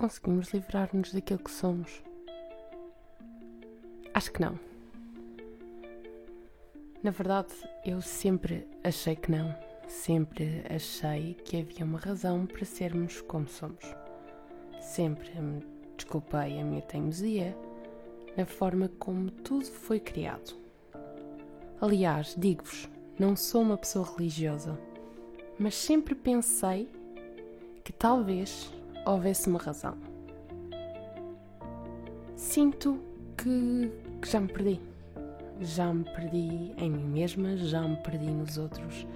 conseguimos livrar-nos daquilo que somos? Acho que não. Na verdade, eu sempre achei que não. Sempre achei que havia uma razão para sermos como somos. Sempre me desculpei a minha teimosia na forma como tudo foi criado. Aliás, digo-vos, não sou uma pessoa religiosa, mas sempre pensei que talvez houvesse uma razão. Sinto que, que já me perdi. Já me perdi em mim mesma, já me perdi nos outros,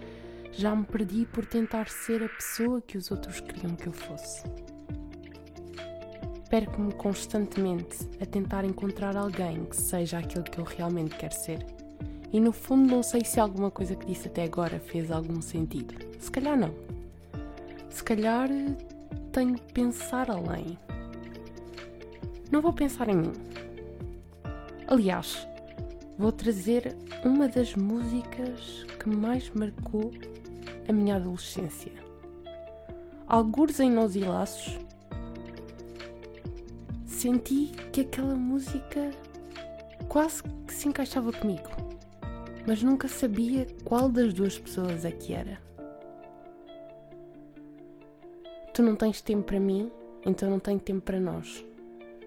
já me perdi por tentar ser a pessoa que os outros queriam que eu fosse. Perco-me constantemente a tentar encontrar alguém que seja aquilo que eu realmente quero ser. E no fundo, não sei se alguma coisa que disse até agora fez algum sentido. Se calhar não. Se calhar tenho que pensar além. Não vou pensar em mim. Aliás, vou trazer uma das músicas que mais marcou a minha adolescência. Algures em Nós e Laços, senti que aquela música quase que se encaixava comigo, mas nunca sabia qual das duas pessoas é que era. Tu não tens tempo para mim, então não tenho tempo para nós.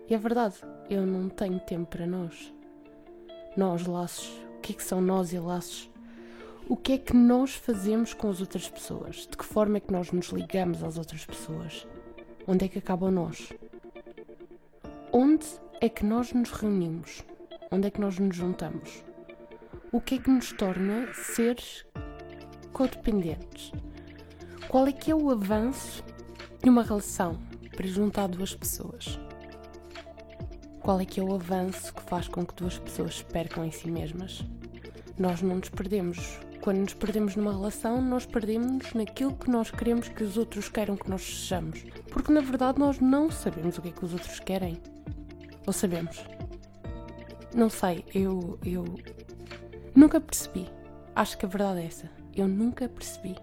E é verdade, eu não tenho tempo para nós. Nós, laços, o que é que são nós e laços? O que é que nós fazemos com as outras pessoas? De que forma é que nós nos ligamos às outras pessoas? Onde é que acabam nós? Onde é que nós nos reunimos? Onde é que nós nos juntamos? O que é que nos torna seres codependentes? Qual é que é o avanço de uma relação para juntar duas pessoas? Qual é que é o avanço que faz com que duas pessoas se percam em si mesmas? Nós não nos perdemos. Quando nos perdemos numa relação, nós perdemos naquilo que nós queremos que os outros queiram que nós sejamos. Porque na verdade nós não sabemos o que é que os outros querem. Ou sabemos? Não sei, eu. eu. nunca percebi. Acho que a verdade é essa. Eu nunca percebi.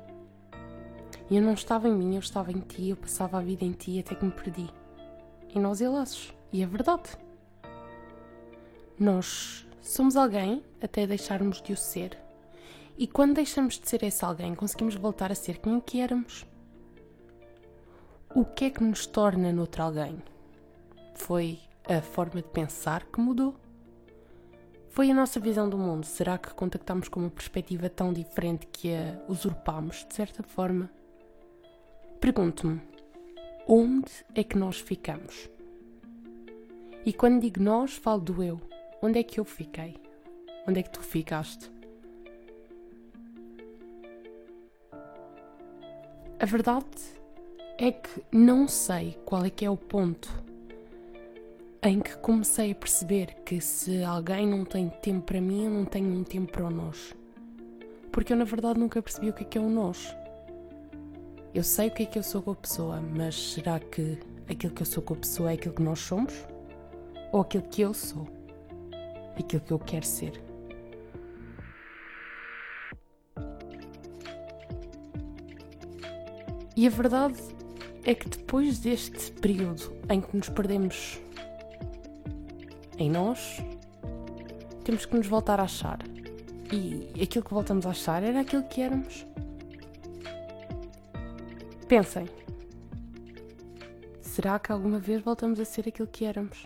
E eu não estava em mim, eu estava em ti, eu passava a vida em ti até que me perdi. E nós e laços. E é verdade. Nós somos alguém até deixarmos de o ser. E quando deixamos de ser esse alguém, conseguimos voltar a ser quem que éramos. O que é que nos torna noutro alguém? Foi a forma de pensar que mudou? Foi a nossa visão do mundo? Será que contactamos com uma perspectiva tão diferente que a usurpamos, de certa forma? Pergunto-me, onde é que nós ficamos? E quando digo nós, falo do eu. Onde é que eu fiquei? Onde é que tu ficaste? A verdade é que não sei qual é que é o ponto em que comecei a perceber que se alguém não tem tempo para mim, eu não tenho um tempo para o nós. Porque eu na verdade nunca percebi o que é que é o nós. Eu sei o que é que eu sou com a pessoa, mas será que aquilo que eu sou com a pessoa é aquilo que nós somos? Ou aquilo que eu sou? Aquilo que eu quero ser? E a verdade é que depois deste período em que nos perdemos em nós, temos que nos voltar a achar. E aquilo que voltamos a achar era aquilo que éramos. Pensem. Será que alguma vez voltamos a ser aquilo que éramos?